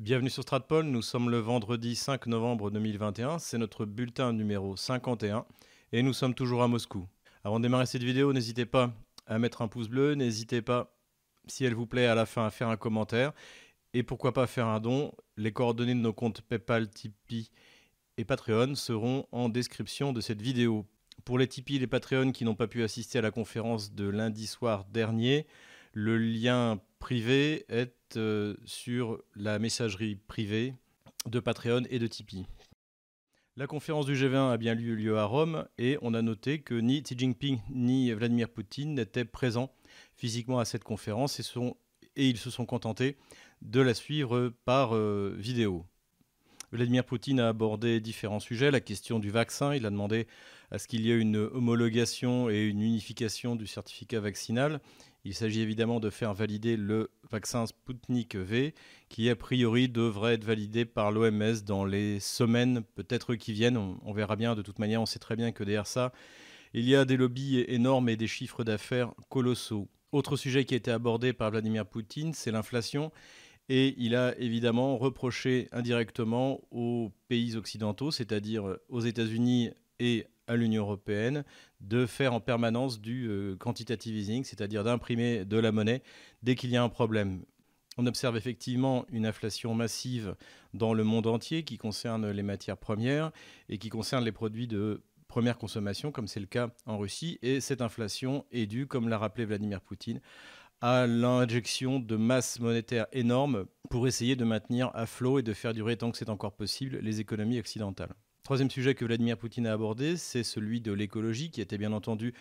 Bienvenue sur Stratpol, nous sommes le vendredi 5 novembre 2021, c'est notre bulletin numéro 51 et nous sommes toujours à Moscou. Avant de démarrer cette vidéo, n'hésitez pas à mettre un pouce bleu, n'hésitez pas, si elle vous plaît, à la fin à faire un commentaire et pourquoi pas faire un don. Les coordonnées de nos comptes PayPal, Tipeee et Patreon seront en description de cette vidéo. Pour les Tipeee et les Patreon qui n'ont pas pu assister à la conférence de lundi soir dernier, le lien privé est euh, sur la messagerie privée de Patreon et de Tipeee. La conférence du G20 a bien eu lieu à Rome et on a noté que ni Xi Jinping ni Vladimir Poutine n'étaient présents physiquement à cette conférence et, et, ils se sont contentés de la suivre par euh, vidéo. Vladimir Poutine a abordé différents sujets, la question du vaccin, il a demandé à ce qu'il y ait une homologation et une unification du certificat vaccinal. Il s'agit évidemment de faire valider le vaccin Sputnik V, qui a priori devrait être validé par l'OMS dans les semaines peut-être qui viennent. On, verra bien, de toute manière, on sait très bien que derrière ça, il y a des lobbies énormes et des chiffres d'affaires colossaux. Autre sujet qui a été abordé par Vladimir Poutine, c'est l'inflation. Et il a évidemment reproché indirectement aux pays occidentaux, c'est-à-dire aux États-Unis et à l'Union européenne de faire en permanence du euh, quantitative easing, c'est-à-dire d'imprimer de la monnaie dès qu'il y a un problème. On observe effectivement une inflation massive dans le monde entier qui concerne les matières premières et qui concerne les produits de première consommation, comme c'est le cas en Russie. Et cette inflation est due, comme l'a rappelé Vladimir Poutine, à l'injection de masse monétaire énorme pour essayer de maintenir à flot et de faire durer tant que c'est encore possible les économies occidentales. Troisième sujet que Vladimir Poutine a abordé, c'est celui de l'écologie, qui était bien entendu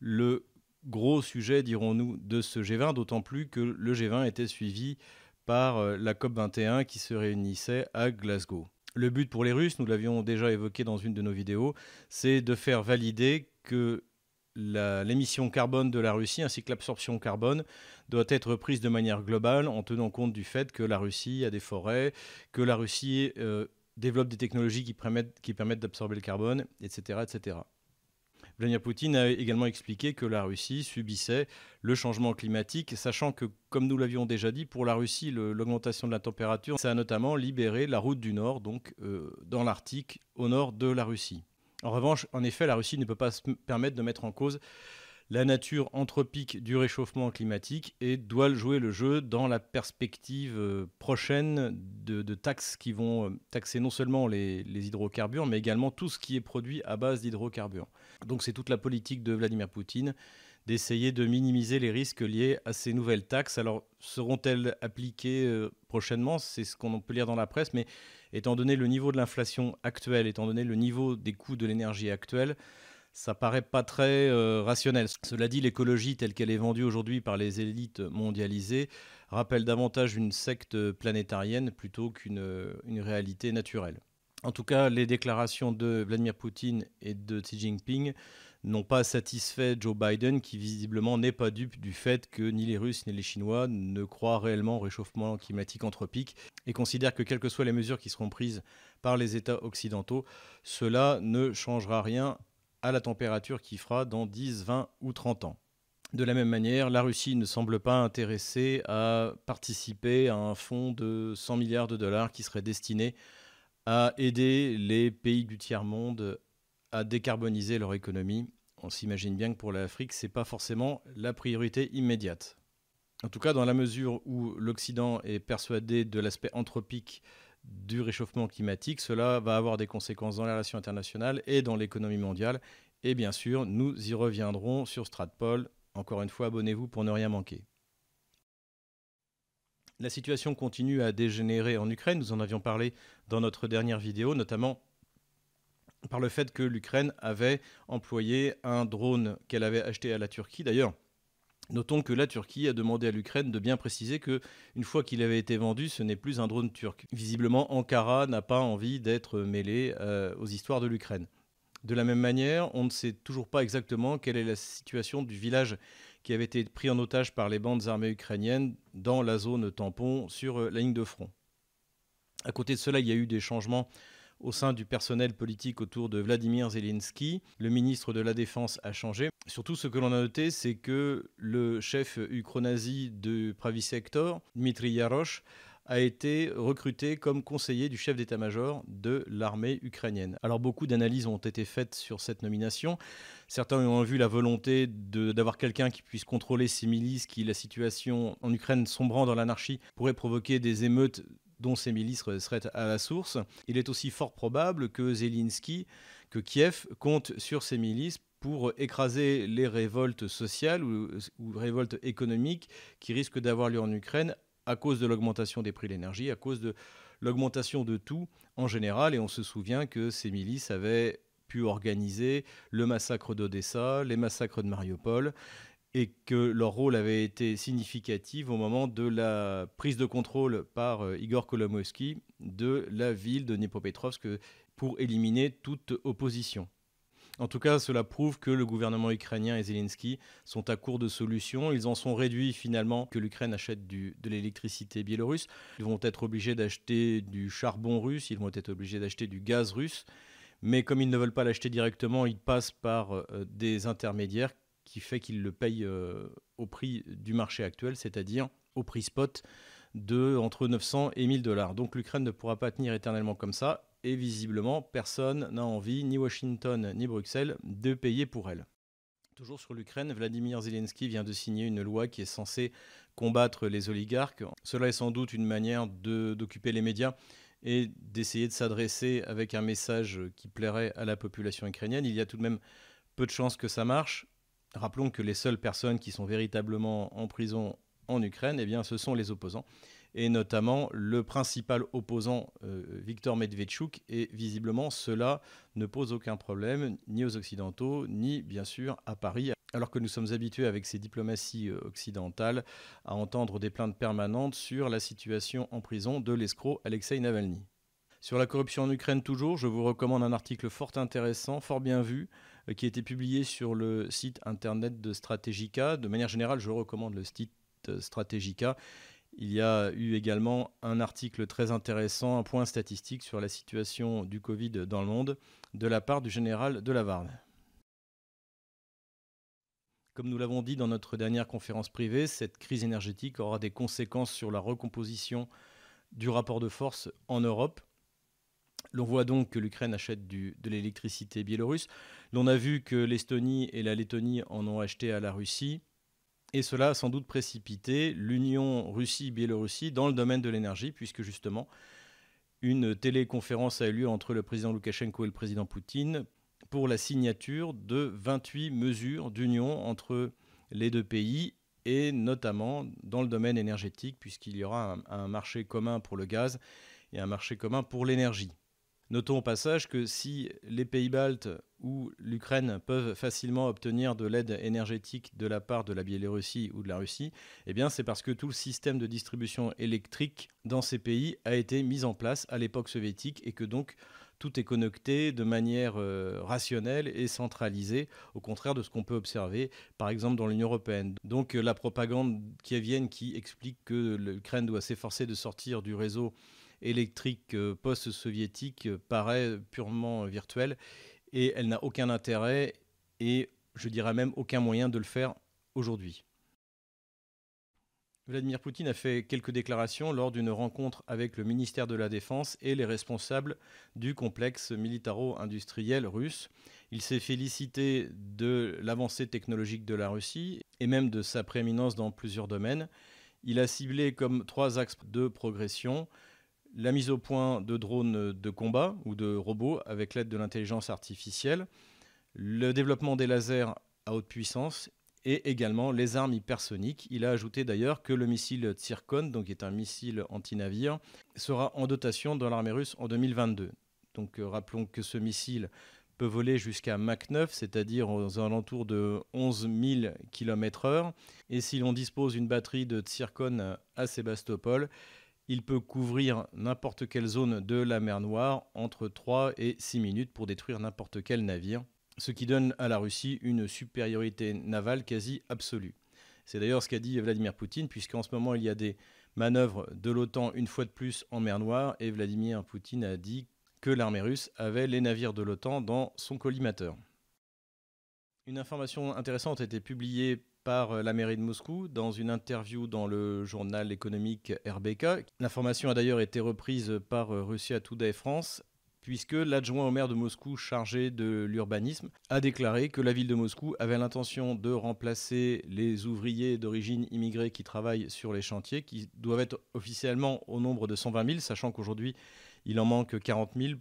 le gros sujet, dirons-nous, de ce G20, d'autant plus que le G20 était suivi par euh, la COP21 qui se réunissait à Glasgow. Le but pour les Russes, nous l'avions déjà évoqué dans une de nos vidéos, c'est de faire valider que l'émission carbone de la Russie ainsi que l'absorption carbone doit être prise de manière globale en tenant compte du fait que la Russie a des forêts, que la Russie euh, développe des technologies qui permettent, d'absorber le carbone, etc., etc. Vladimir Poutine a également expliqué que la Russie subissait le changement climatique, sachant que, comme nous l'avions déjà dit, pour la Russie, l'augmentation de la température, ça a notamment libéré la route du Nord, donc euh, dans l'Arctique, au nord de la Russie. En revanche, en effet, la Russie ne peut pas se permettre de mettre en cause la nature anthropique du réchauffement climatique et doit jouer le jeu dans la perspective euh, prochaine de, taxes qui vont euh, taxer non seulement les, hydrocarbures, mais également tout ce qui est produit à base d'hydrocarbures. Donc c'est toute la politique de Vladimir Poutine d'essayer de minimiser les risques liés à ces nouvelles taxes. Alors seront-elles appliquées euh, prochainement? C'est ce qu'on peut lire dans la presse, mais étant donné le niveau de l'inflation actuelle, étant donné le niveau des coûts de l'énergie actuelle, ça paraît pas très euh, rationnel. Cela dit, l'écologie telle qu'elle est vendue aujourd'hui par les élites mondialisées rappelle davantage une secte planétarienne plutôt qu'une une réalité naturelle. En tout cas, les déclarations de Vladimir Poutine et de Xi Jinping n'ont pas satisfait Joe Biden, qui visiblement n'est pas dupe du fait que ni les Russes ni les Chinois ne croient réellement au réchauffement climatique anthropique et considèrent que quelles que soient les mesures qui seront prises par les États occidentaux, cela ne changera rien à la température qui fera dans 10, 20 ou 30 ans. De la même manière, la Russie ne semble pas intéressée à participer à un fonds de 100 milliards de dollars qui serait destiné à aider les pays du tiers-monde à décarboniser leur économie. On s'imagine bien que pour l'Afrique, ce n'est pas forcément la priorité immédiate. En tout cas, dans la mesure où l'Occident est persuadé de l'aspect anthropique du réchauffement climatique. Cela va avoir des conséquences dans les relations internationales et dans l'économie mondiale. Et bien sûr, nous y reviendrons sur Stratpol. Encore une fois, abonnez-vous pour ne rien manquer. La situation continue à dégénérer en Ukraine. Nous en avions parlé dans notre dernière vidéo, notamment par le fait que l'Ukraine avait employé un drone qu'elle avait acheté à la Turquie. D'ailleurs, Notons que la Turquie a demandé à l'Ukraine de bien préciser que, une fois qu'il avait été vendu, ce n'est plus un drone turc. Visiblement, Ankara n'a pas envie d'être mêlé euh, aux histoires de l'Ukraine. De la même manière, on ne sait toujours pas exactement quelle est la situation du village qui avait été pris en otage par les bandes armées ukrainiennes dans la zone tampon sur euh, la ligne de front. À côté de cela, il y a eu des changements au sein du personnel politique autour de Vladimir Zelensky. Le ministre de la Défense a changé. Surtout, ce que l'on a noté, c'est que le chef ukronazi de Pravi Sector, Dmitri Yarosh, a été recruté comme conseiller du chef d'état-major de l'armée ukrainienne. Alors beaucoup d'analyses ont été faites sur cette nomination. Certains ont vu la volonté d'avoir quelqu'un qui puisse contrôler ces milices, qui la situation en Ukraine sombrant dans l'anarchie pourrait provoquer des émeutes dont ces milices seraient à la source. Il est aussi fort probable que Zelensky, que Kiev compte sur ces milices pour écraser les révoltes sociales ou, révoltes économiques qui risquent d'avoir lieu en Ukraine à cause de l'augmentation des prix de l'énergie, à cause de l'augmentation de tout en général. Et on se souvient que ces milices avaient pu organiser le massacre d'Odessa, les massacres de Mariupol, et que leur rôle avait été significatif au moment de la prise de contrôle par euh, Igor Kolomoisky de la ville de Dnipropetrovsk pour éliminer toute opposition. En tout cas, cela prouve que le gouvernement ukrainien et Zelensky sont à court de solutions. Ils en sont réduits finalement que l'Ukraine achète de l'électricité biélorusse. Ils vont être obligés d'acheter du charbon russe, ils vont être obligés d'acheter du gaz russe. Mais comme ils ne veulent pas l'acheter directement, ils passent par euh, des intermédiaires qui fait qu'ils le payent euh, au prix du marché actuel, c'est-à-dire au prix spot de entre 900 et 1000 dollars. Donc l'Ukraine ne pourra pas tenir éternellement comme ça et visiblement, personne n'a envie, ni Washington ni Bruxelles, de payer pour elle. Toujours sur l'Ukraine, Vladimir Zelensky vient de signer une loi qui est censée combattre les oligarques. Cela est sans doute une manière d'occuper les médias et d'essayer de s'adresser avec un message qui plairait à la population ukrainienne. Il y a tout de même peu de chances que ça marche. Rappelons que les seules personnes qui sont véritablement en prison en Ukraine, eh bien, ce sont les opposants et notamment le principal opposant euh, Victor Medvedchuk. Et visiblement, cela ne pose aucun problème ni aux Occidentaux, ni bien sûr à Paris. Alors que nous sommes habitués avec ces diplomaties euh, occidentales à entendre des plaintes permanentes sur la situation en prison de l'escroc Alexei Navalny. Sur la corruption en Ukraine toujours, je vous recommande un article fort intéressant, fort bien vu, qui a été publié sur le site internet de Strategica. De manière générale, je recommande le site Strategica il y a eu également un article très intéressant, un point statistique sur la situation du Covid dans le monde de la part du général de Lavarne. Comme nous l'avons dit dans notre dernière conférence privée, cette crise énergétique aura des conséquences sur la recomposition du rapport de force en Europe. L'on voit donc que l'Ukraine achète de l'électricité biélorusse. L'on a vu que l'Estonie et la Lettonie en ont acheté à la Russie. Et cela a sans doute précipité l'union Russie-Biélorussie dans le domaine de l'énergie, puisque justement, une téléconférence a eu lieu entre le président Loukachenko et le président Poutine pour la signature de 28 mesures d'union entre les deux pays, et notamment dans le domaine énergétique, puisqu'il y aura un, un marché commun pour le gaz et un marché commun pour l'énergie. Notons au passage que si les pays baltes ou l'Ukraine peuvent facilement obtenir de l'aide énergétique de la part de la Biélorussie ou de la Russie, eh bien c'est parce que tout le système de distribution électrique dans ces pays a été mis en place à l'époque soviétique et que donc tout est connecté de manière euh, rationnelle et centralisée, au contraire de ce qu'on peut observer, par exemple, dans l'Union européenne. Donc la propagande kievienne qui explique que l'Ukraine doit s'efforcer de sortir du réseau électrique euh, post-soviétique euh, paraît purement virtuelle et elle n'a aucun intérêt et je dirais même aucun moyen de le faire aujourd'hui. Vladimir Poutine a fait quelques déclarations lors d'une rencontre avec le ministère de la Défense et les responsables du complexe militaro-industriel russe. Il s'est félicité de l'avancée technologique de la Russie et même de sa prééminence dans plusieurs domaines. Il a ciblé comme trois axes de progression la mise au point de drones de combat ou de robots avec l'aide de l'intelligence artificielle, le développement des lasers à haute puissance et également les armes hypersoniques. Il a ajouté d'ailleurs que le missile Tsirkon, donc qui est un missile anti-navire, sera en dotation dans l'armée russe en 2022. Donc euh, rappelons que ce missile peut voler jusqu'à Mach 9, c'est-à-dire aux alentours de 11 000 km/h. Et si l'on dispose d'une batterie de Tsirkon à Sébastopol, il peut couvrir n'importe quelle zone de la mer Noire entre 3 et 6 minutes pour détruire n'importe quel navire, ce qui donne à la Russie une supériorité navale quasi absolue. C'est d'ailleurs ce qu'a dit Vladimir Poutine, puisqu'en ce moment il y a des manœuvres de l'OTAN une fois de plus en mer Noire, et Vladimir Poutine a dit que l'armée russe avait les navires de l'OTAN dans son collimateur. Une information intéressante a été publiée par la mairie de Moscou dans une interview dans le journal économique RBK. L'information a d'ailleurs été reprise par Russia Today France puisque l'adjoint au maire de Moscou chargé de l'urbanisme a déclaré que la ville de Moscou avait l'intention de remplacer les ouvriers d'origine immigrée qui travaillent sur les chantiers, qui doivent être officiellement au nombre de 120 000, sachant qu'aujourd'hui il en manque 40 000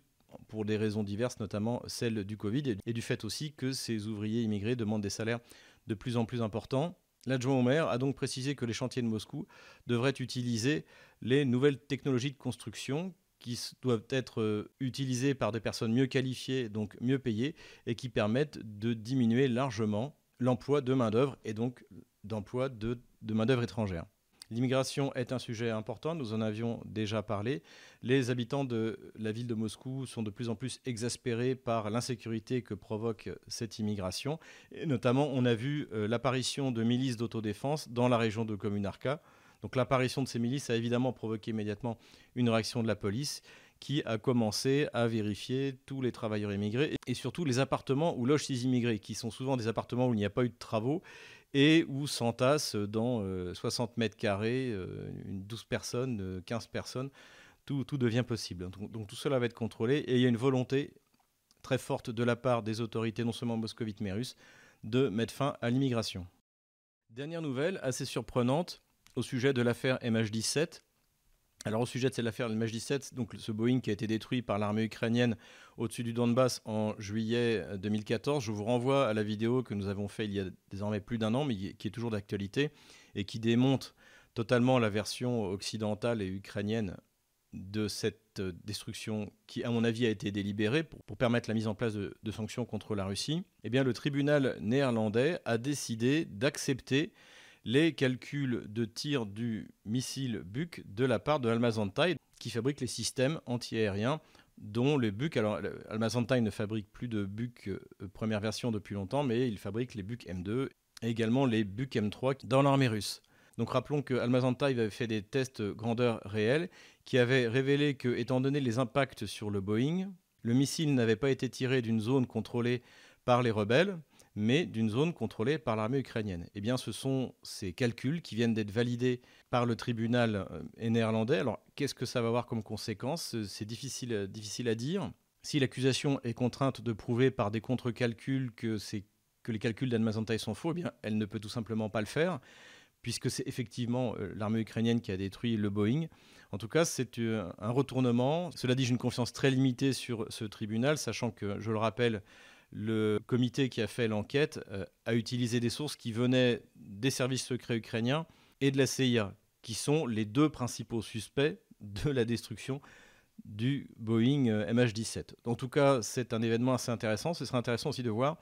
pour des raisons diverses, notamment celle du Covid et du fait aussi que ces ouvriers immigrés demandent des salaires de plus en plus importants. L'adjoint au maire a donc précisé que les chantiers de Moscou devraient utiliser les nouvelles technologies de construction qui doivent être euh, utilisés par des personnes mieux qualifiées, donc mieux payées, et qui permettent de diminuer largement l'emploi de main-d'œuvre et donc d'emploi de, de main-d'œuvre étrangère. L'immigration est un sujet important, nous en avions déjà parlé. Les habitants de la ville de Moscou sont de plus en plus exaspérés par l'insécurité que provoque cette immigration. Notamment, on a vu euh, l'apparition de milices d'autodéfense dans la région de Communarca, donc l'apparition de ces milices a évidemment provoqué immédiatement une réaction de la police qui a commencé à vérifier tous les travailleurs immigrés et surtout les appartements où logent ces immigrés, qui sont souvent des appartements où il n'y a pas eu de travaux et où s'entassent dans 60 euh, mètres carrés, euh, 12 personnes, 15 personnes, tout, tout devient possible. Donc, donc, tout cela va être contrôlé et il y a une volonté très forte de la part des autorités, non seulement moscovites mais russes, de mettre fin à l'immigration. Dernière nouvelle, assez surprenante, au sujet de l'affaire MH17. Alors au sujet de cette affaire MH17, donc ce Boeing qui a été détruit par l'armée ukrainienne au-dessus du Donbass en juillet 2014, je vous renvoie à la vidéo que nous avons faite il y a désormais plus d'un an, mais qui est toujours d'actualité et qui démonte totalement la version occidentale et ukrainienne de cette destruction qui, à mon avis, a été délibérée pour, permettre la mise en place de, de sanctions contre la Russie. Eh bien, le tribunal néerlandais a décidé d'accepter les calculs de tir du missile Buk de la part de Almazantai, qui fabrique les systèmes antiaériens dont le Buk, alors Almazantai ne fabrique plus de Buk euh, première version depuis longtemps, mais il fabrique les Buk M2 et également les Buk M3 dans l'armée russe. Donc rappelons que Almazantai avait fait des tests grandeur réelle qui avaient révélé que, étant donné les impacts sur le Boeing, le missile n'avait pas été tiré d'une zone contrôlée par les rebelles, mais d'une zone contrôlée par l'armée ukrainienne. Eh bien, ce sont ces calculs qui viennent d'être validés par le tribunal euh, néerlandais. Alors, qu'est-ce que ça va avoir comme conséquence C'est difficile, difficile à dire. Si l'accusation est contrainte de prouver par des contre-calculs que, que les calculs d'Anne sont faux, eh bien, elle ne peut tout simplement pas le faire, puisque c'est effectivement euh, l'armée ukrainienne qui a détruit le Boeing. En tout cas, c'est euh, un retournement. Cela dit, j'ai une confiance très limitée sur ce tribunal, sachant que, je le rappelle, le comité qui a fait l'enquête euh, a utilisé des sources qui venaient des services secrets ukrainiens et de la CIA, qui sont les deux principaux suspects de la destruction du Boeing euh, MH17. En tout cas, c'est un événement assez intéressant. Ce sera intéressant aussi de voir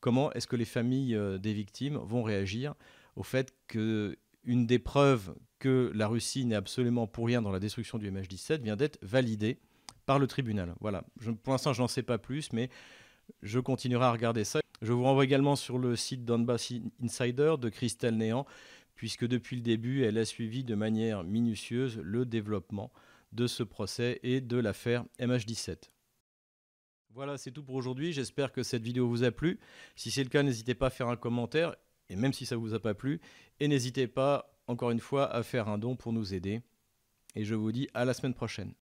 comment est-ce que les familles euh, des victimes vont réagir au fait qu'une des preuves que la Russie n'est absolument pour rien dans la destruction du MH17 vient d'être validée par le tribunal. Voilà. pour l'instant, je n'en sais pas plus, mais je continuerai à regarder ça. Je vous renvoie également sur le site Donbass Insider de Christelle Néant, puisque depuis le début, elle a suivi de manière minutieuse le développement de ce procès et de l'affaire MH17. Voilà, c'est tout pour aujourd'hui. J'espère que cette vidéo vous a plu. Si c'est le cas, n'hésitez pas à faire un commentaire, et même si ça ne vous a pas plu, et n'hésitez pas, encore une fois, à faire un don pour nous aider. Et je vous dis à la semaine prochaine.